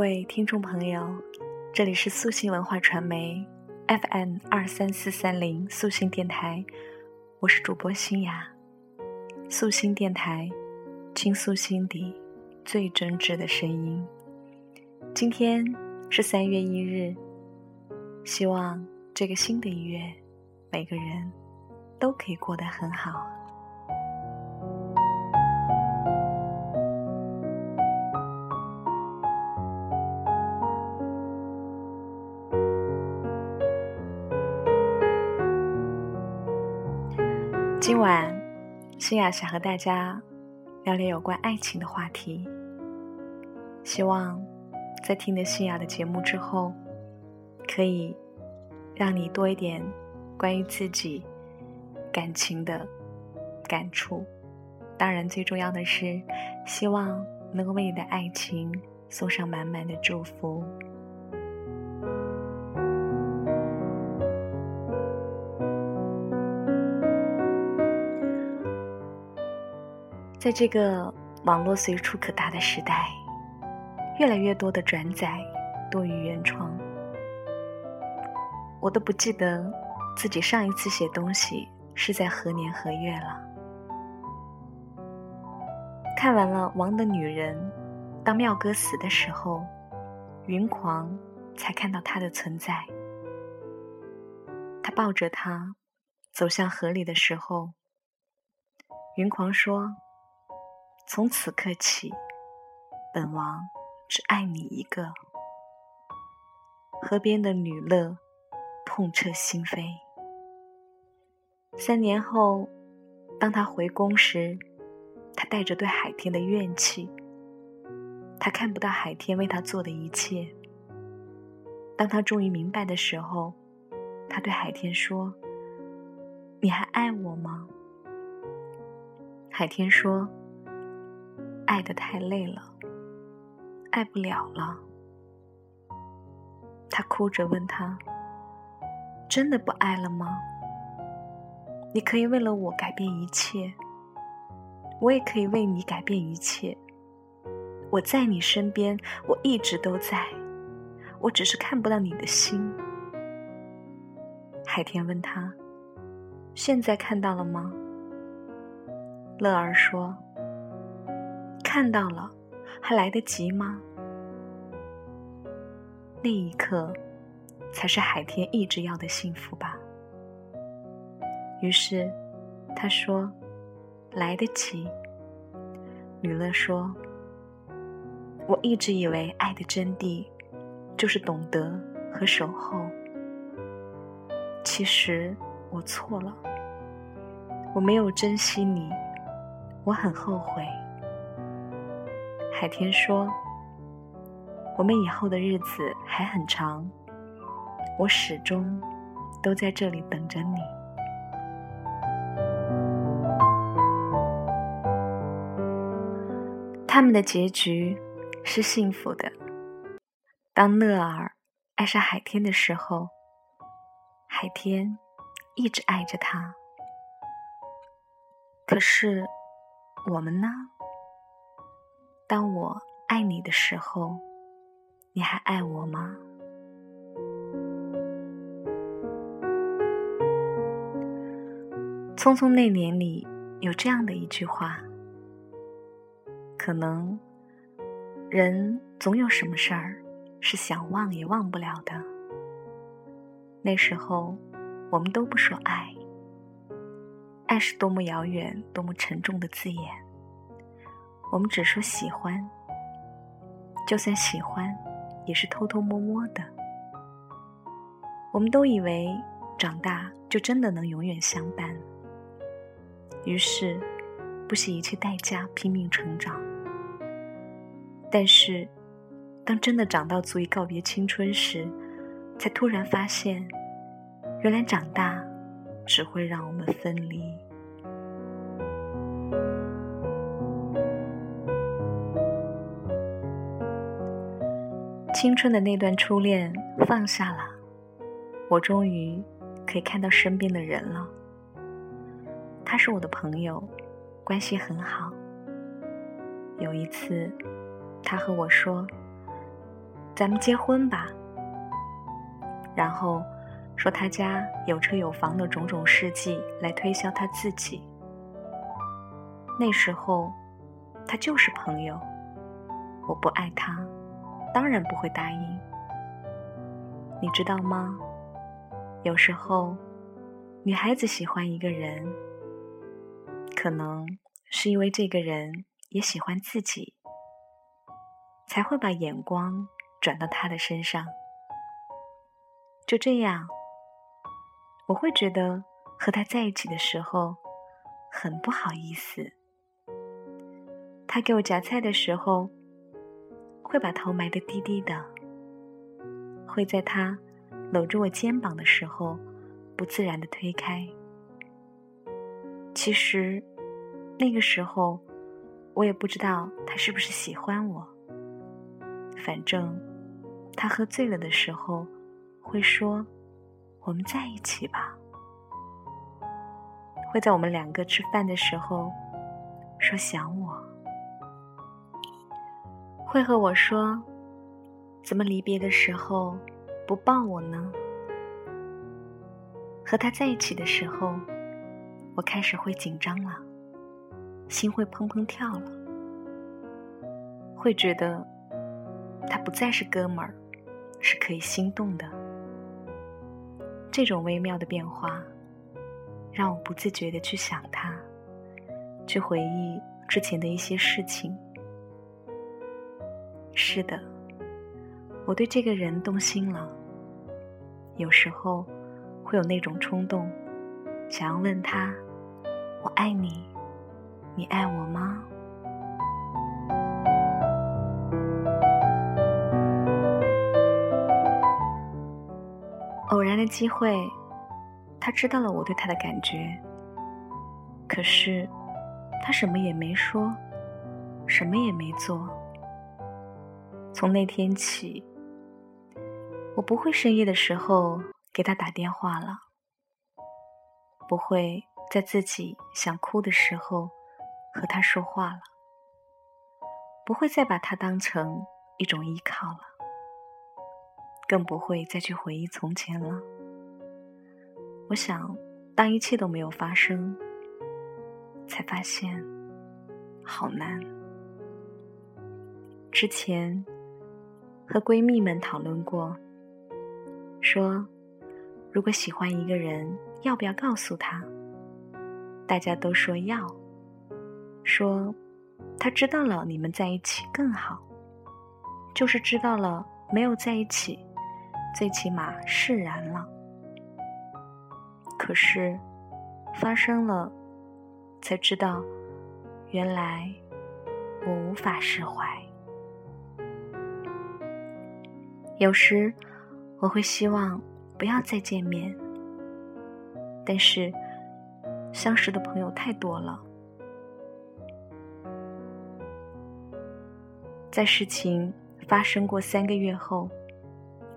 各位听众朋友，这里是素心文化传媒 FM 二三四三零素心电台，我是主播新雅。素心电台，倾诉心底最真挚的声音。今天是三月一日，希望这个新的一月，每个人都可以过得很好。今晚，新雅想和大家聊聊有关爱情的话题。希望在听了新雅的节目之后，可以让你多一点关于自己感情的感触。当然，最重要的是，希望能够为你的爱情送上满满的祝福。在这个网络随处可达的时代，越来越多的转载多于原创。我都不记得自己上一次写东西是在何年何月了。看完了《王的女人》，当妙哥死的时候，云狂才看到他的存在。他抱着他走向河里的时候，云狂说。从此刻起，本王只爱你一个。河边的女乐痛彻心扉。三年后，当他回宫时，他带着对海天的怨气。他看不到海天为他做的一切。当他终于明白的时候，他对海天说：“你还爱我吗？”海天说。爱的太累了，爱不了了。他哭着问他：“真的不爱了吗？你可以为了我改变一切，我也可以为你改变一切。我在你身边，我一直都在，我只是看不到你的心。”海天问他：“现在看到了吗？”乐儿说。看到了，还来得及吗？那一刻，才是海天一直要的幸福吧。于是，他说：“来得及。”女乐说：“我一直以为爱的真谛，就是懂得和守候。其实我错了，我没有珍惜你，我很后悔。”海天说：“我们以后的日子还很长，我始终都在这里等着你。”他们的结局是幸福的。当乐儿爱上海天的时候，海天一直爱着他。可是我们呢？当我爱你的时候，你还爱我吗？《匆匆那年》里有这样的一句话：可能人总有什么事儿是想忘也忘不了的。那时候，我们都不说爱，爱是多么遥远、多么沉重的字眼。我们只说喜欢，就算喜欢，也是偷偷摸摸的。我们都以为长大就真的能永远相伴，于是不惜一切代价拼命成长。但是，当真的长到足以告别青春时，才突然发现，原来长大只会让我们分离。青春的那段初恋放下了，我终于可以看到身边的人了。他是我的朋友，关系很好。有一次，他和我说：“咱们结婚吧。然后说他家有车有房的种种事迹来推销他自己。那时候，他就是朋友，我不爱他，当然不会答应。你知道吗？有时候，女孩子喜欢一个人，可能是因为这个人也喜欢自己，才会把眼光转到他的身上。就这样，我会觉得和他在一起的时候很不好意思。他给我夹菜的时候，会把头埋得低低的，会在他搂着我肩膀的时候不自然的推开。其实那个时候，我也不知道他是不是喜欢我。反正他喝醉了的时候。会说：“我们在一起吧。”会在我们两个吃饭的时候说想我。会和我说：“怎么离别的时候不抱我呢？”和他在一起的时候，我开始会紧张了，心会砰砰跳了，会觉得他不再是哥们儿，是可以心动的。这种微妙的变化，让我不自觉的去想他，去回忆之前的一些事情。是的，我对这个人动心了。有时候会有那种冲动，想要问他：“我爱你，你爱我吗？”偶然的机会，他知道了我对他的感觉。可是，他什么也没说，什么也没做。从那天起，我不会深夜的时候给他打电话了，不会在自己想哭的时候和他说话了，不会再把他当成一种依靠了。更不会再去回忆从前了。我想，当一切都没有发生，才发现好难。之前和闺蜜们讨论过，说如果喜欢一个人，要不要告诉他？大家都说要，说他知道了你们在一起更好，就是知道了没有在一起。最起码释然了，可是发生了，才知道，原来我无法释怀。有时我会希望不要再见面，但是相识的朋友太多了，在事情发生过三个月后。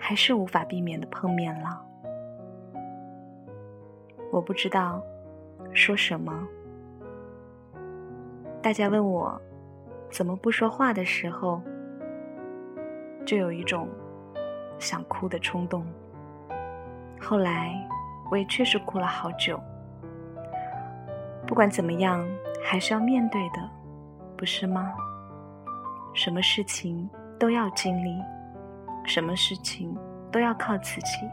还是无法避免的碰面了。我不知道说什么。大家问我怎么不说话的时候，就有一种想哭的冲动。后来我也确实哭了好久。不管怎么样，还是要面对的，不是吗？什么事情都要经历。什么事情都要靠自己，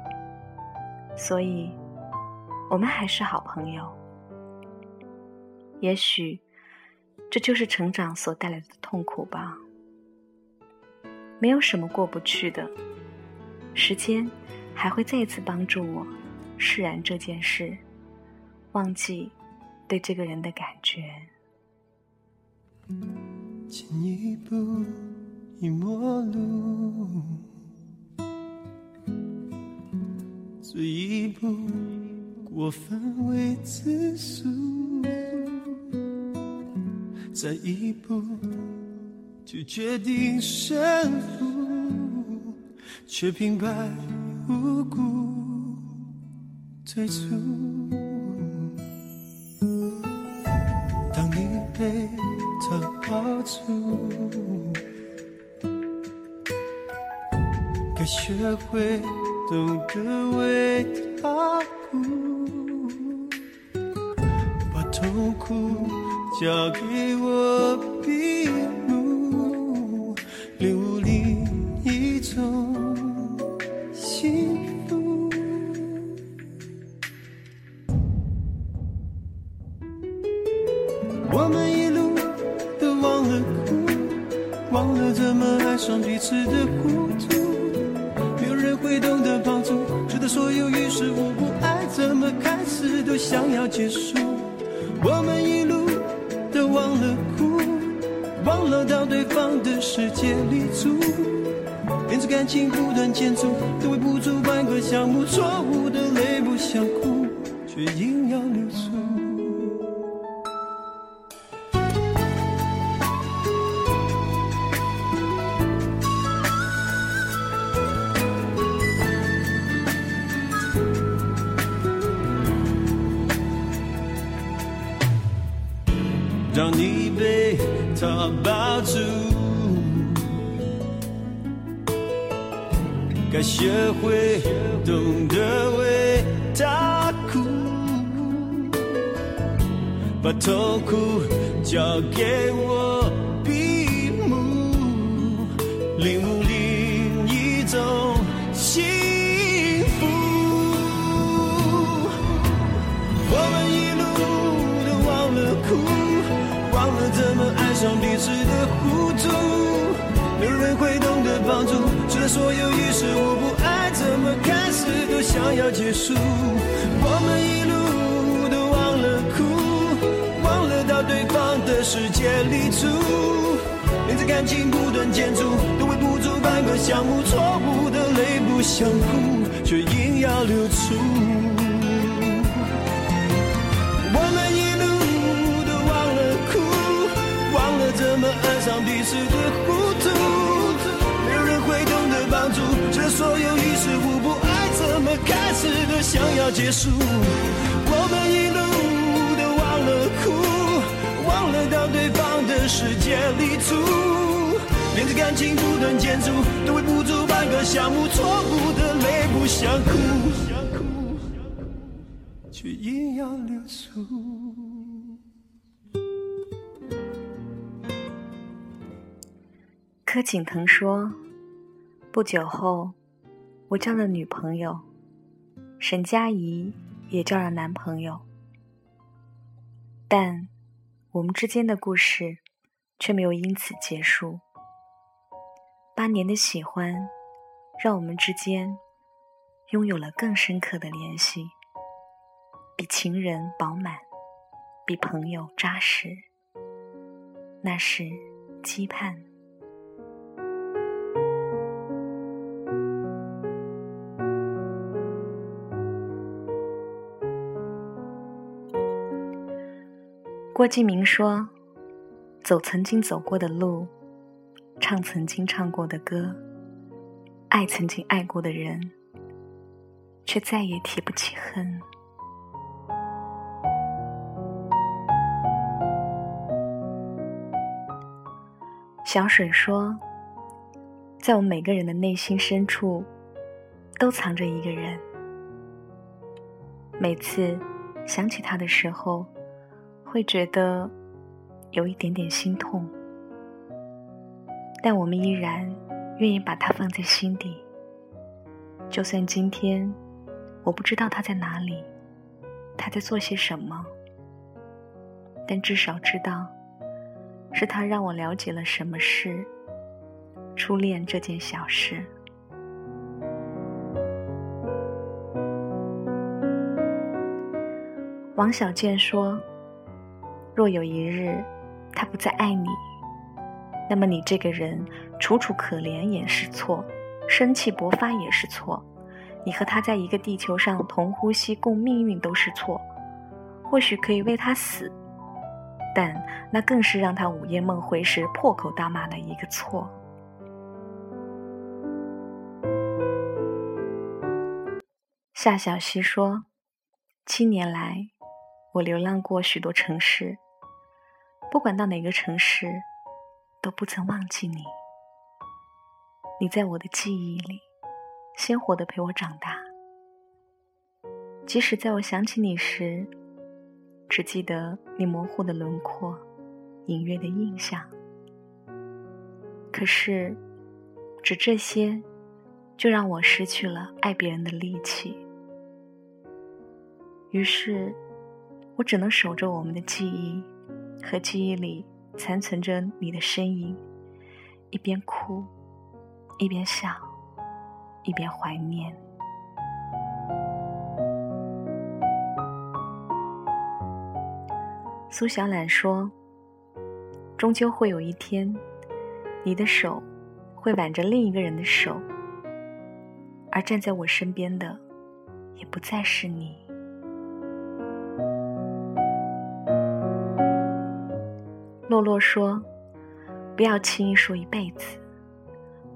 所以，我们还是好朋友。也许，这就是成长所带来的痛苦吧。没有什么过不去的，时间还会再一次帮助我释然这件事，忘记对这个人的感觉。前一步已陌路。这一步过分为自俗，再一步就决定胜负，却平白无故退出。当你被他抱住。该学会懂得为他哭，把痛苦交给我结束。我们一路都忘了哭，忘了到对方的世界里住，连着感情不断建筑，都围不住半个项目。错误的泪不想哭，却硬要流出。会懂得为他哭，把痛苦交给我闭目，领悟另一种幸福。我们一路都忘了哭。忘了怎么爱上彼此的糊涂，会懂得帮助，除了所有于事无补，爱怎么开始都想要结束。我们一路都忘了哭，忘了到对方的世界里住，连着感情不断建筑，都围不住半个项目。错误的泪不想哭，却硬要流出。我们一路都忘了哭，忘了怎么爱上彼此的糊涂？没有人会懂得帮助，这所有于事无补，爱怎么开始都想要结束。我们一路都忘了哭，忘了到对方的世界里住，连着感情不断建筑，都围不住半个项目。错误的泪不想哭，却硬要流出。柯景腾说：“不久后，我交了女朋友，沈佳宜也交了男朋友，但我们之间的故事却没有因此结束。八年的喜欢，让我们之间拥有了更深刻的联系，比情人饱满，比朋友扎实。那是期盼。”郭敬明说：“走曾经走过的路，唱曾经唱过的歌，爱曾经爱过的人，却再也提不起恨。”小水说：“在我们每个人的内心深处，都藏着一个人。每次想起他的时候。”会觉得有一点点心痛，但我们依然愿意把它放在心底。就算今天我不知道他在哪里，他在做些什么，但至少知道是他让我了解了什么是初恋这件小事。王小贱说。若有一日，他不再爱你，那么你这个人楚楚可怜也是错，生气勃发也是错，你和他在一个地球上同呼吸共命运都是错。或许可以为他死，但那更是让他午夜梦回时破口大骂的一个错。夏小溪说：“七年来，我流浪过许多城市。”不管到哪个城市，都不曾忘记你。你在我的记忆里，鲜活的陪我长大。即使在我想起你时，只记得你模糊的轮廓、隐约的印象。可是，只这些，就让我失去了爱别人的力气。于是，我只能守着我们的记忆，和记忆里残存着你的身影，一边哭，一边笑，一边怀念。苏小懒说：“终究会有一天，你的手会挽着另一个人的手，而站在我身边的，也不再是你。”洛洛说：“不要轻易说一辈子。”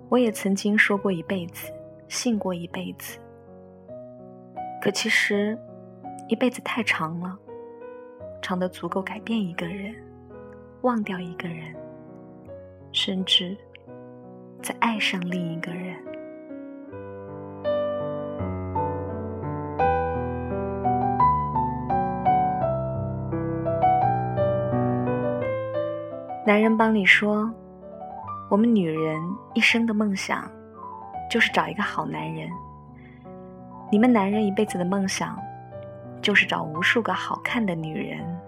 我也曾经说过一辈子，信过一辈子。可其实，一辈子太长了。长得足够改变一个人，忘掉一个人，甚至再爱上另一个人。男人帮你说，我们女人一生的梦想就是找一个好男人。你们男人一辈子的梦想。就是找无数个好看的女人。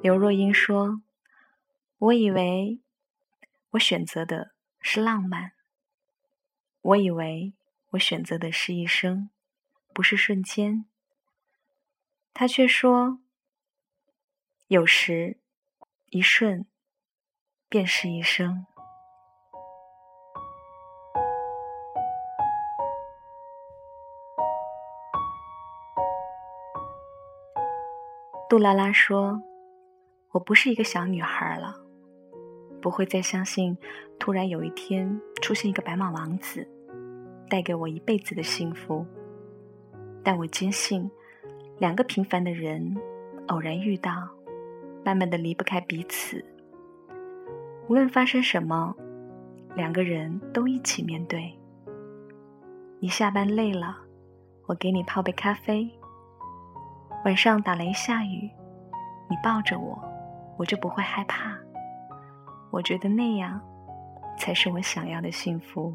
刘若英说：“我以为我选择的是浪漫，我以为我选择的是一生，不是瞬间。”他却说：“有时一瞬便是一生。”杜拉拉说：“我不是一个小女孩了，不会再相信突然有一天出现一个白马王子，带给我一辈子的幸福。但我坚信，两个平凡的人偶然遇到，慢慢的离不开彼此。无论发生什么，两个人都一起面对。你下班累了，我给你泡杯咖啡。”晚上打雷下雨，你抱着我，我就不会害怕。我觉得那样才是我想要的幸福。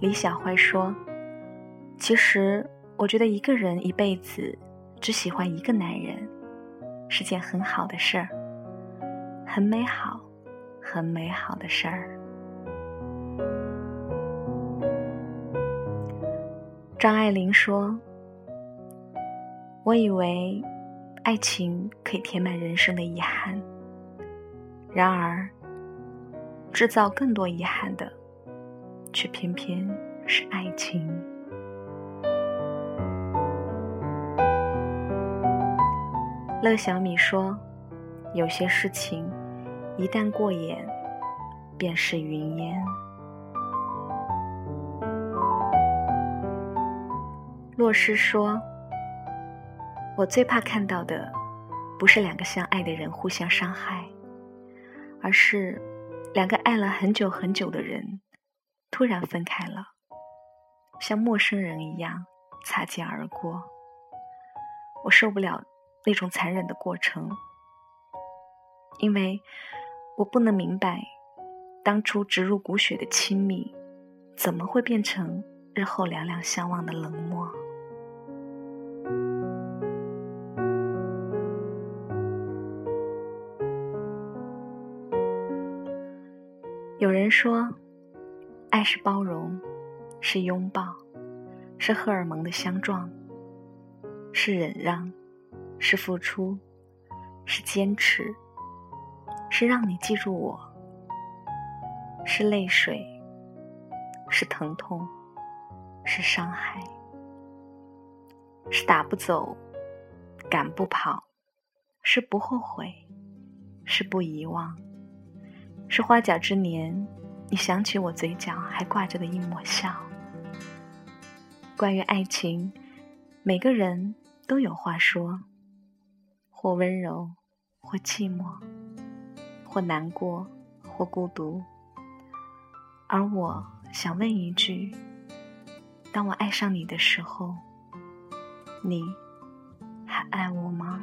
李小坏说：“其实我觉得一个人一辈子只喜欢一个男人，是件很好的事儿，很美好，很美好的事儿。”张爱玲说：“我以为爱情可以填满人生的遗憾，然而制造更多遗憾的，却偏偏是爱情。”乐小米说：“有些事情一旦过眼，便是云烟。”洛诗说：“我最怕看到的，不是两个相爱的人互相伤害，而是两个爱了很久很久的人突然分开了，像陌生人一样擦肩而过。我受不了那种残忍的过程，因为我不能明白，当初植入骨血的亲密，怎么会变成日后两两相望的冷漠。”有人说，爱是包容，是拥抱，是荷尔蒙的相撞，是忍让，是付出，是坚持，是让你记住我，是泪水，是疼痛，是伤害，是打不走，赶不跑，是不后悔，是不遗忘。是花甲之年，你想起我嘴角还挂着的一抹笑。关于爱情，每个人都有话说，或温柔，或寂寞，或难过，或孤独。而我想问一句：当我爱上你的时候，你还爱我吗？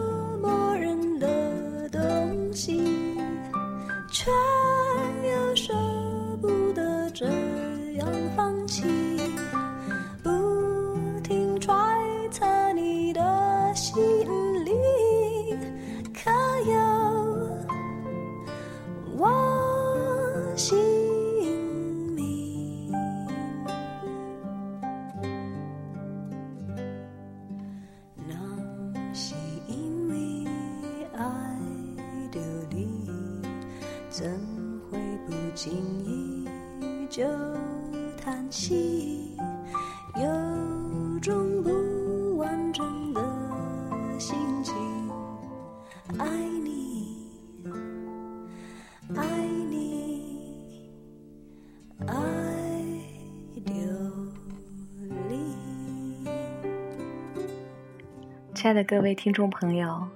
亲爱的各位听众朋友，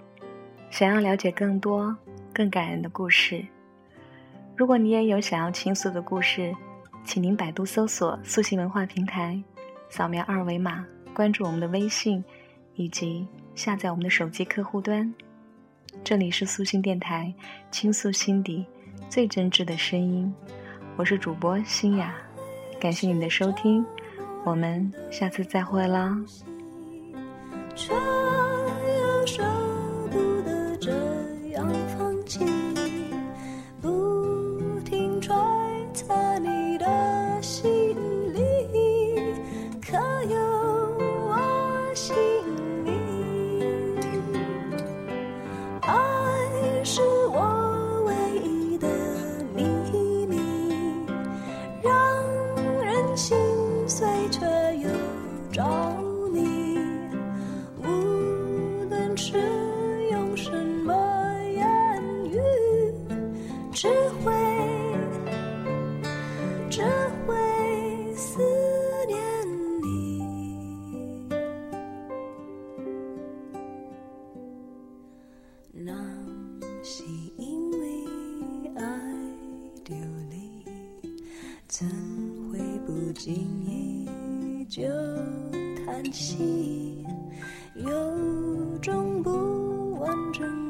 想要了解更多更感人的故事。如果你也有想要倾诉的故事，请您百度搜索“素心文化平台”，扫描二维码关注我们的微信，以及下载我们的手机客户端。这里是素心电台，倾诉心底最真挚的声音。我是主播新雅，感谢你的收听，我们下次再会啦。那是因为爱丢你怎会不经意就叹息？有种不完整